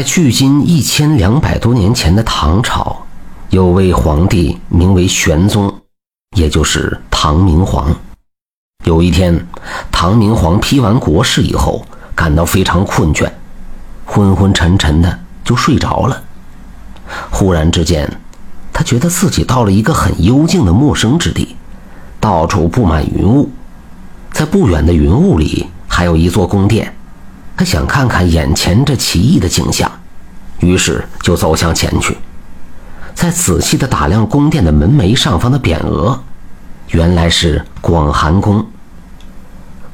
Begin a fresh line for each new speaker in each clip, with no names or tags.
在距今一千两百多年前的唐朝，有位皇帝名为玄宗，也就是唐明皇。有一天，唐明皇批完国事以后，感到非常困倦，昏昏沉沉的就睡着了。忽然之间，他觉得自己到了一个很幽静的陌生之地，到处布满云雾，在不远的云雾里还有一座宫殿。他想看看眼前这奇异的景象，于是就走向前去，在仔细的打量宫殿的门楣上方的匾额，原来是广寒宫。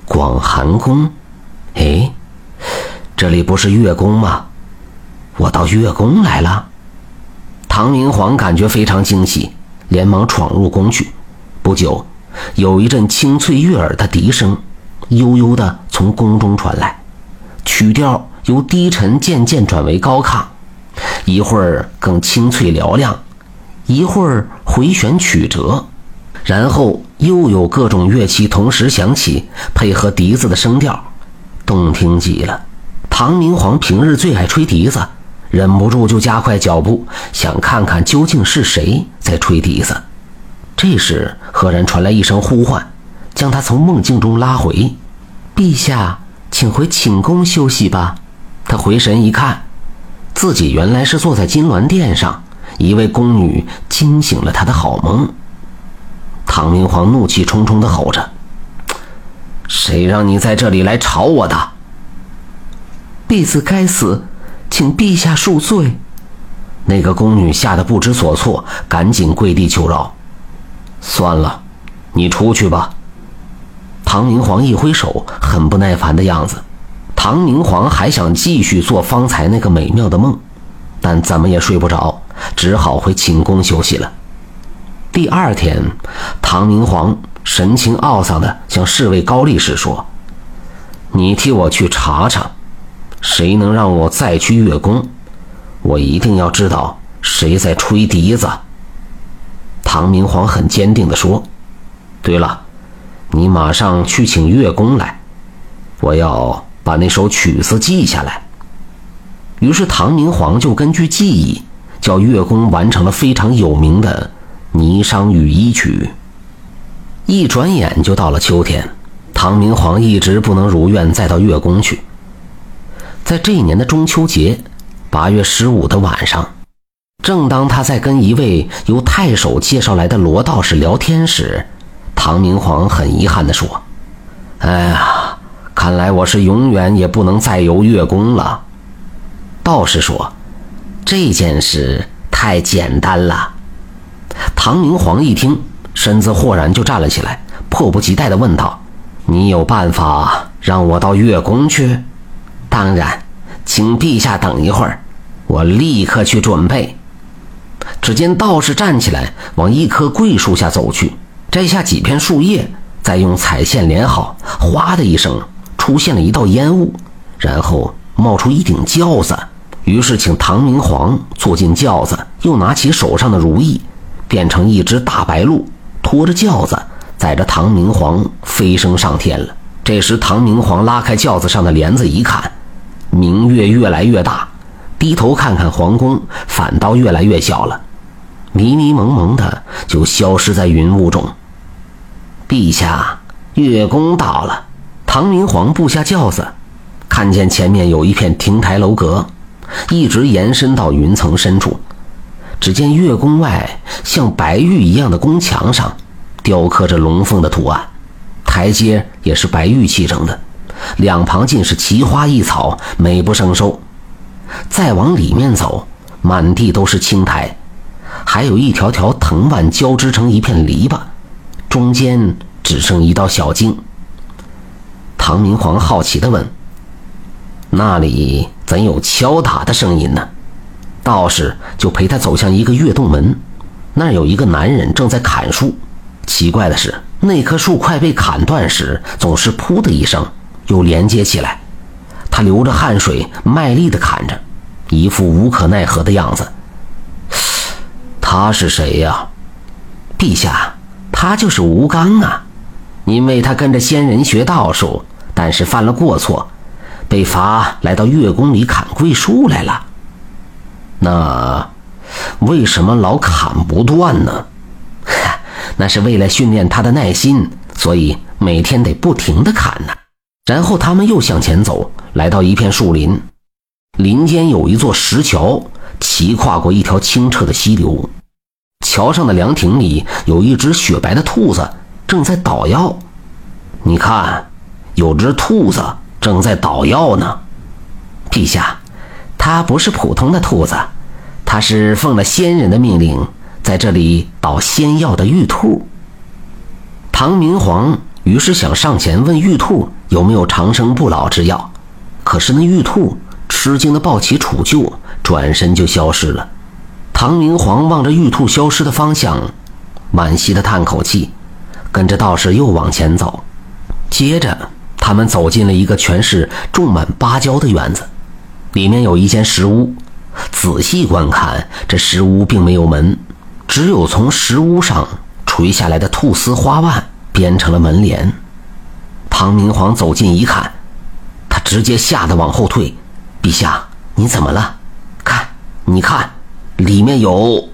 广寒宫，哎，这里不是月宫吗？我到月宫来了。唐明皇感觉非常惊喜，连忙闯入宫去。不久，有一阵清脆悦耳的笛声，悠悠的从宫中传来。曲调由低沉渐渐转为高亢，一会儿更清脆嘹亮，一会儿回旋曲折，然后又有各种乐器同时响起，配合笛子的声调，动听极了。唐明皇平日最爱吹笛子，忍不住就加快脚步，想看看究竟是谁在吹笛子。这时，赫然传来一声呼唤，将他从梦境中拉回：“陛下。”请回寝宫休息吧。他回神一看，自己原来是坐在金銮殿上，一位宫女惊醒了他的好梦。唐明皇怒气冲冲地吼着：“谁让你在这里来吵我的？”
婢子该死，请陛下恕罪。
那个宫女吓得不知所措，赶紧跪地求饶：“算了，你出去吧。”唐明皇一挥手，很不耐烦的样子。唐明皇还想继续做方才那个美妙的梦，但怎么也睡不着，只好回寝宫休息了。第二天，唐明皇神情懊丧地向侍卫高力士说：“你替我去查查，谁能让我再去月宫？我一定要知道谁在吹笛子。”唐明皇很坚定地说：“对了。”你马上去请乐工来，我要把那首曲子记下来。于是唐明皇就根据记忆，叫乐工完成了非常有名的《霓裳羽衣曲》。一转眼就到了秋天，唐明皇一直不能如愿再到乐宫去。在这一年的中秋节，八月十五的晚上，正当他在跟一位由太守介绍来的罗道士聊天时，唐明皇很遗憾地说：“哎呀，看来我是永远也不能再游月宫了。”道士说：“这件事太简单了。”唐明皇一听，身子豁然就站了起来，迫不及待地问道：“你有办法让我到月宫去？”“当然，请陛下等一会儿，我立刻去准备。”只见道士站起来，往一棵桂树下走去。摘下几片树叶，再用彩线连好，哗的一声，出现了一道烟雾，然后冒出一顶轿子。于是请唐明皇坐进轿子，又拿起手上的如意，变成一只大白鹿，拖着轿子，载着唐明皇飞升上天了。这时，唐明皇拉开轿子上的帘子一看，明月越来越大，低头看看皇宫，反倒越来越小了，迷迷蒙蒙的就消失在云雾中。陛下，月宫到了。唐明皇步下轿子，看见前面有一片亭台楼阁，一直延伸到云层深处。只见月宫外像白玉一样的宫墙上，雕刻着龙凤的图案，台阶也是白玉砌成的，两旁尽是奇花异草，美不胜收。再往里面走，满地都是青苔，还有一条条藤蔓交织成一片篱笆。中间只剩一道小径。唐明皇好奇地问：“那里怎有敲打的声音呢？”道士就陪他走向一个月洞门，那儿有一个男人正在砍树。奇怪的是，那棵树快被砍断时，总是“噗”的一声，又连接起来。他流着汗水，卖力地砍着，一副无可奈何的样子。他是谁呀？陛下。他就是吴刚啊，因为他跟着仙人学道术，但是犯了过错，被罚来到月宫里砍桂树来了。那为什么老砍不断呢？
那是为了训练他的耐心，所以每天得不停的砍呢。
然后他们又向前走，来到一片树林，林间有一座石桥，骑跨过一条清澈的溪流。桥上的凉亭里有一只雪白的兔子正在捣药。你看，有只兔子正在捣药呢。
陛下，它不是普通的兔子，它是奉了仙人的命令。在这里捣仙药的玉兔，
唐明皇于是想上前问玉兔有没有长生不老之药，可是那玉兔吃惊的抱起杵臼，转身就消失了。唐明皇望着玉兔消失的方向，惋惜的叹口气，跟着道士又往前走。接着，他们走进了一个全是种满芭蕉的园子，里面有一间石屋。仔细观看，这石屋并没有门。只有从石屋上垂下来的兔丝花瓣编成了门帘。唐明皇走近一看，他直接吓得往后退。陛下，你怎么了？看，你看，里面有……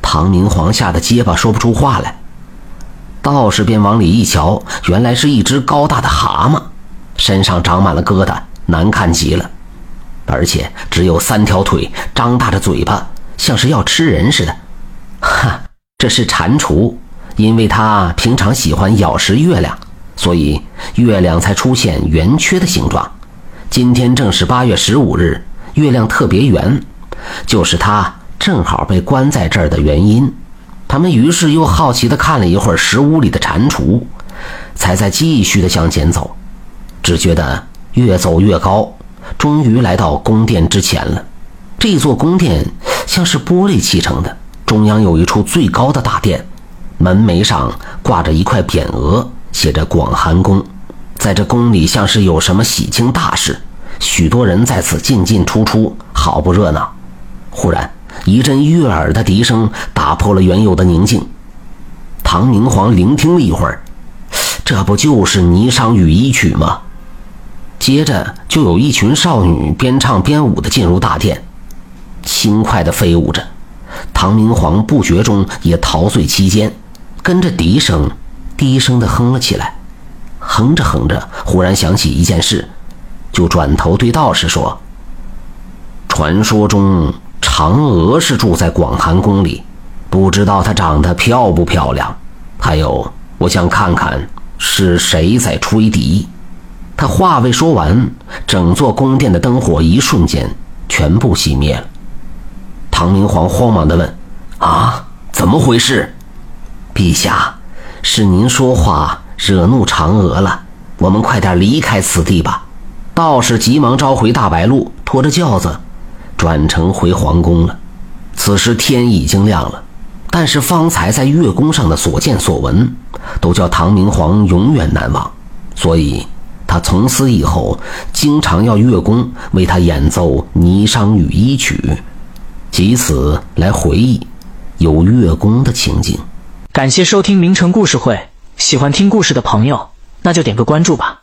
唐明皇吓得结巴说不出话来。道士便往里一瞧，原来是一只高大的蛤蟆，身上长满了疙瘩，难看极了，而且只有三条腿，张大着嘴巴，像是要吃人似的。哈，这是蟾蜍，因为它平常喜欢咬食月亮，所以月亮才出现圆缺的形状。今天正是八月十五日，月亮特别圆，就是它正好被关在这儿的原因。他们于是又好奇地看了一会儿石屋里的蟾蜍，才在继续地向前走。只觉得越走越高，终于来到宫殿之前了。这座宫殿像是玻璃砌成的。中央有一处最高的大殿，门楣上挂着一块匾额，写着“广寒宫”。在这宫里，像是有什么喜庆大事，许多人在此进进出出，好不热闹。忽然，一阵悦耳的笛声打破了原有的宁静。唐明皇聆听了一会儿，这不就是《霓裳羽衣曲》吗？接着，就有一群少女边唱边舞的进入大殿，轻快的飞舞着。唐明皇不觉中也陶醉其间，跟着笛声，低声的哼了起来。哼着哼着，忽然想起一件事，就转头对道士说：“传说中嫦娥是住在广寒宫里，不知道她长得漂不漂亮？还有，我想看看是谁在吹笛。”他话未说完，整座宫殿的灯火一瞬间全部熄灭了。唐明皇慌忙地问：“啊，怎么回事？
陛下，是您说话惹怒嫦娥了。我们快点离开此地吧。”
道士急忙召回大白鹿，拖着轿子转乘回皇宫了。此时天已经亮了，但是方才在月宫上的所见所闻，都叫唐明皇永远难忘，所以他从此以后经常要月宫为他演奏《霓裳羽衣曲》。以此来回忆有月宫的情景。
感谢收听名城故事会，喜欢听故事的朋友，那就点个关注吧。